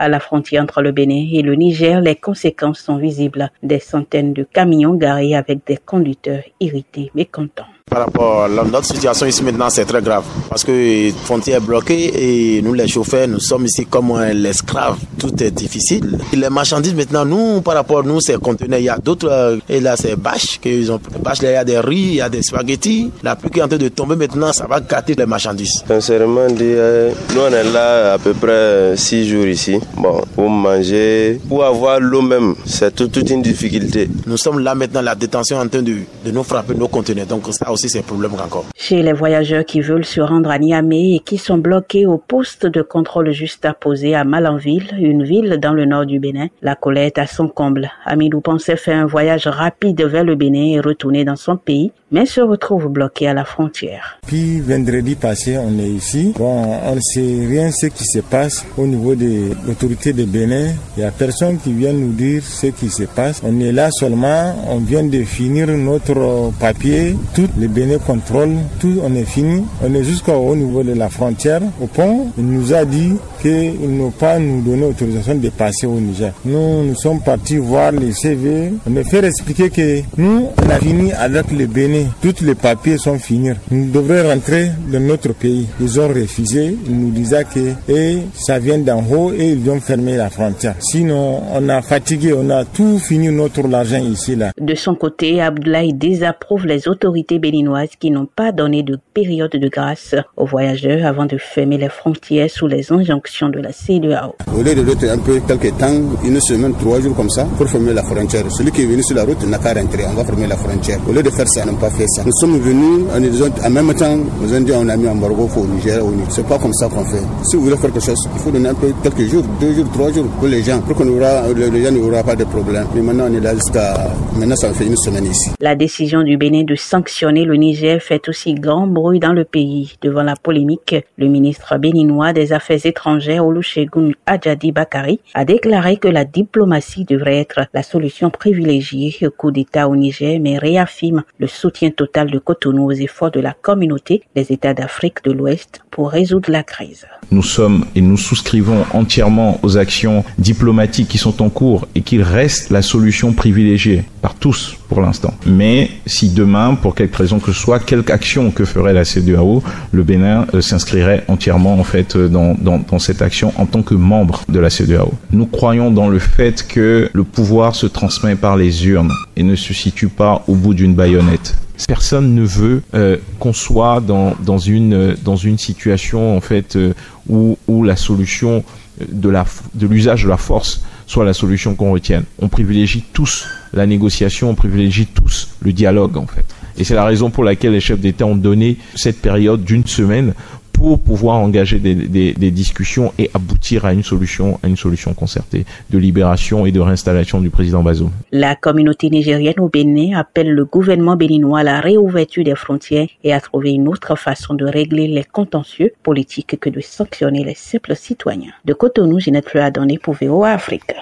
À la frontière entre le Bénin et le Niger, les conséquences sont visibles. Des centaines de camions garés avec des conducteurs irrités, mécontents. Par rapport à notre situation ici maintenant, c'est très grave parce que la frontière est bloquée et nous les chauffeurs, nous sommes ici comme l'esclave. Tout est difficile. Et les marchandises maintenant, nous, par rapport à nous, c'est conteneurs. Il y a d'autres, euh, et là c'est bâches qu'ils ont. Bâches, là, il y a des riz, il y a des spaghettis. La pluie qui est en train de tomber maintenant, ça va gâter les marchandises. Sincèrement, euh, nous on est là à peu près six jours ici. Bon, pour manger, pour avoir l'eau même, c'est toute une difficulté. Nous sommes là maintenant, la détention en train de, de nous frapper nos conteneurs. Donc ça chez les voyageurs qui veulent se rendre à Niamey et qui sont bloqués au poste de contrôle juste apposé à Malanville, une ville dans le nord du Bénin, la colère est à son comble. Amidou pensait faire un voyage rapide vers le Bénin et retourner dans son pays, mais se retrouve bloqué à la frontière. Puis vendredi passé, on est ici. Bon, on ne sait rien ce qui se passe au niveau de l'autorité de Bénin. Il n'y a personne qui vient nous dire ce qui se passe. On est là seulement, on vient de finir notre papier. Toutes les Bénin contrôle, tout, on est fini. On est jusqu'au niveau de la frontière, au pont. Il nous a dit qu'ils n'ont pas nous donné autorisation de passer au Niger. Nous, nous sommes partis voir les CV. On a fait expliquer que nous, on a fini avec le Bénin. Tous les papiers sont finis. Nous devrions rentrer dans notre pays. Ils ont refusé. Ils nous disaient que et ça vient d'en haut et ils ont fermé la frontière. Sinon, on a fatigué, on a tout fini notre argent ici là. De son côté, Abdoulaye désapprouve les autorités béninoises qui n'ont pas donné de période de grâce aux voyageurs avant de fermer les frontières sous les injonctions de la CEDEAO. Au lieu de donner un peu quelques temps, une semaine, trois jours comme ça, pour fermer la frontière. Celui qui est venu sur la route n'a qu'à rentrer, on va fermer la frontière. Au lieu de faire ça, on n'a pas fait ça. Nous sommes venus, en même temps, nous avons dit on a mis embargo au Niger, au Niger. C'est pas comme ça qu'on fait. Si vous voulez faire quelque chose, il faut donner un peu quelques jours, deux jours, trois jours pour les gens, pour que les gens n'auront pas de problème. Mais maintenant, on est là jusqu'à, maintenant, ça fait une semaine ici. La décision du Bénin de sanctionner le Niger fait aussi grand bruit dans le pays. Devant la polémique, le ministre béninois des Affaires étrangères Olusegun Adjadi Bakari a déclaré que la diplomatie devrait être la solution privilégiée au coup d'État au Niger, mais réaffirme le soutien total de Cotonou aux efforts de la communauté des États d'Afrique de l'Ouest pour résoudre la crise. Nous sommes et nous souscrivons entièrement aux actions diplomatiques qui sont en cours et qu'il reste la solution privilégiée par tous pour l'instant. Mais si demain, pour quelque raison que ce soit, quelque action que ferait la CEDEAO, le Bénin euh, s'inscrirait entièrement en fait euh, dans, cette action en tant que membre de la CEDEAO. Nous croyons dans le fait que le pouvoir se transmet par les urnes et ne se situe pas au bout d'une baïonnette. Personne ne veut euh, qu'on soit dans, une, situation en fait où, la solution de l'usage de la force soit la solution qu'on retienne. On privilégie tous la négociation, on privilégie tous le dialogue en fait. Et c'est la raison pour laquelle les chefs d'État ont donné cette période d'une semaine pour pouvoir engager des, discussions et aboutir à une solution, à une solution concertée de libération et de réinstallation du président Bazoum. La communauté nigérienne au Bénin appelle le gouvernement béninois à la réouverture des frontières et à trouver une autre façon de régler les contentieux politiques que de sanctionner les simples citoyens. De Cotonou, Ginette Fleur a donné pour VOA Afrique.